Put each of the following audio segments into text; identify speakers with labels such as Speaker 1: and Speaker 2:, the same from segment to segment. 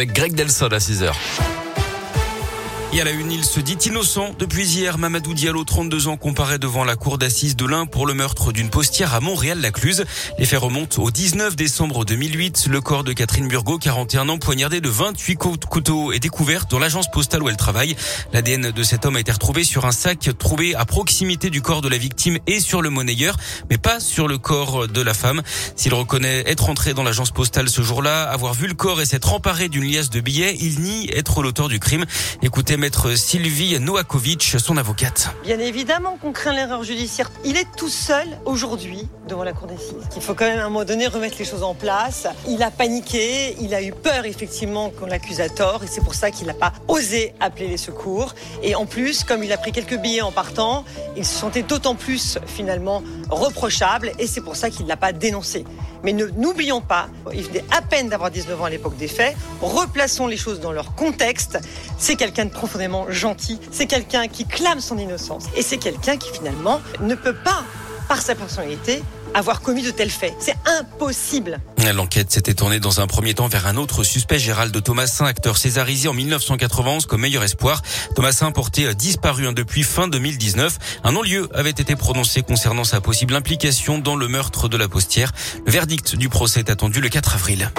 Speaker 1: Avec Greg Delsol à 6h.
Speaker 2: Et à la une, il se dit innocent. Depuis hier, Mamadou Diallo, 32 ans, comparaît devant la cour d'assises de l'Ain pour le meurtre d'une postière à Montréal-Lacluse. Les faits remontent au 19 décembre 2008. Le corps de Catherine Burgot, 41 ans, poignardé de 28 couteaux, est découvert dans l'agence postale où elle travaille. L'ADN de cet homme a été retrouvé sur un sac trouvé à proximité du corps de la victime et sur le monnayeur, mais pas sur le corps de la femme. S'il reconnaît être entré dans l'agence postale ce jour-là, avoir vu le corps et s'être emparé d'une liasse de billets, il nie être l'auteur du crime. Maître Sylvie Noakovic, son avocate.
Speaker 3: Bien évidemment qu'on craint l'erreur judiciaire. Il est tout seul aujourd'hui devant la cour d'assises. Il faut quand même à un moment donné remettre les choses en place. Il a paniqué, il a eu peur effectivement qu'on l'accuse à tort et c'est pour ça qu'il n'a pas osé appeler les secours. Et en plus, comme il a pris quelques billets en partant, il se sentait d'autant plus finalement reprochable et c'est pour ça qu'il ne l'a pas dénoncé. Mais n'oublions pas, il venait à peine d'avoir 19 ans à l'époque des faits. Replaçons les choses dans leur contexte. C'est quelqu'un de profondément gentil. C'est quelqu'un qui clame son innocence. Et c'est quelqu'un qui finalement ne peut pas, par sa personnalité, avoir commis de tels faits. C'est impossible.
Speaker 2: L'enquête s'était tournée dans un premier temps vers un autre suspect, Gérald Thomasin, acteur césarisé en 1991 comme meilleur espoir. Thomasin porté disparu hein, depuis fin 2019. Un non-lieu avait été prononcé concernant sa possible implication dans le meurtre de la postière. Le verdict du procès est attendu le 4 avril.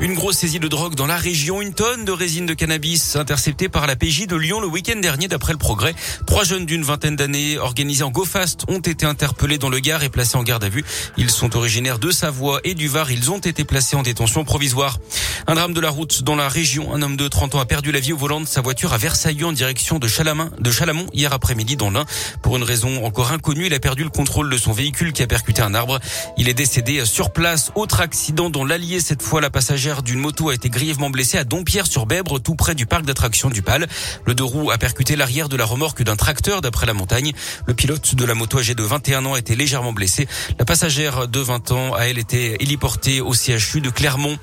Speaker 2: Une grosse saisie de drogue dans la région, une tonne de résine de cannabis interceptée par la PJ de Lyon le week-end dernier d'après le progrès. Trois jeunes d'une vingtaine d'années organisés en GoFast ont été interpellés dans le Gard et placés en garde à vue. Ils sont originaires de Savoie et du Var. Ils ont été placés en détention provisoire. Un drame de la route dans la région. Un homme de 30 ans a perdu la vie au volant de sa voiture à Versailles en direction de de Chalamont hier après-midi dans l'Ain. Pour une raison encore inconnue, il a perdu le contrôle de son véhicule qui a percuté un arbre. Il est décédé sur place. Autre accident dans l'Allier, cette fois la passagère d'une moto a été grièvement blessée à Dompierre-sur-Bèbre, tout près du parc d'attractions du Pal. Le deux roues a percuté l'arrière de la remorque d'un tracteur d'après la montagne. Le pilote de la moto âgé de 21 ans a été légèrement blessé. La passagère de 20 ans a elle été héliportée au CHU de Clermont.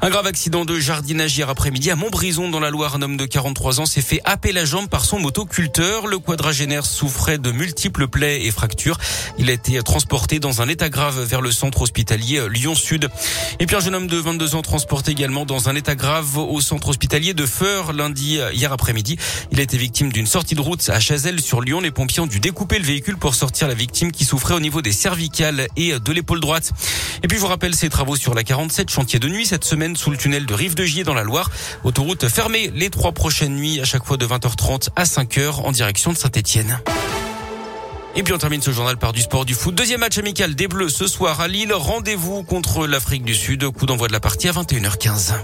Speaker 2: Un grave accident de jardinage hier après-midi à Montbrison dans la Loire. Un homme de 43 ans s'est fait happer la jambe par son motoculteur. Le quadragénaire souffrait de multiples plaies et fractures. Il a été transporté dans un état grave vers le centre hospitalier Lyon-Sud. Et puis un jeune homme de 22 ans transporté également dans un état grave au centre hospitalier de Feur lundi euh, hier après-midi. Il a été victime d'une sortie de route à Chazelle sur Lyon. Les pompiers ont dû découper le véhicule pour sortir la victime qui souffrait au niveau des cervicales et de l'épaule droite. Et puis je vous rappelle ces travaux sur la 47 chantier de nuit cette semaine sous le tunnel de Rive de Gier dans la Loire. Autoroute fermée les trois prochaines nuits à chaque fois de 20h30 à 5h en direction de Saint-Etienne. Et puis on termine ce journal par du sport du foot. Deuxième match amical des Bleus ce soir à Lille. Rendez-vous contre l'Afrique du Sud. Coup d'envoi de la partie à 21h15.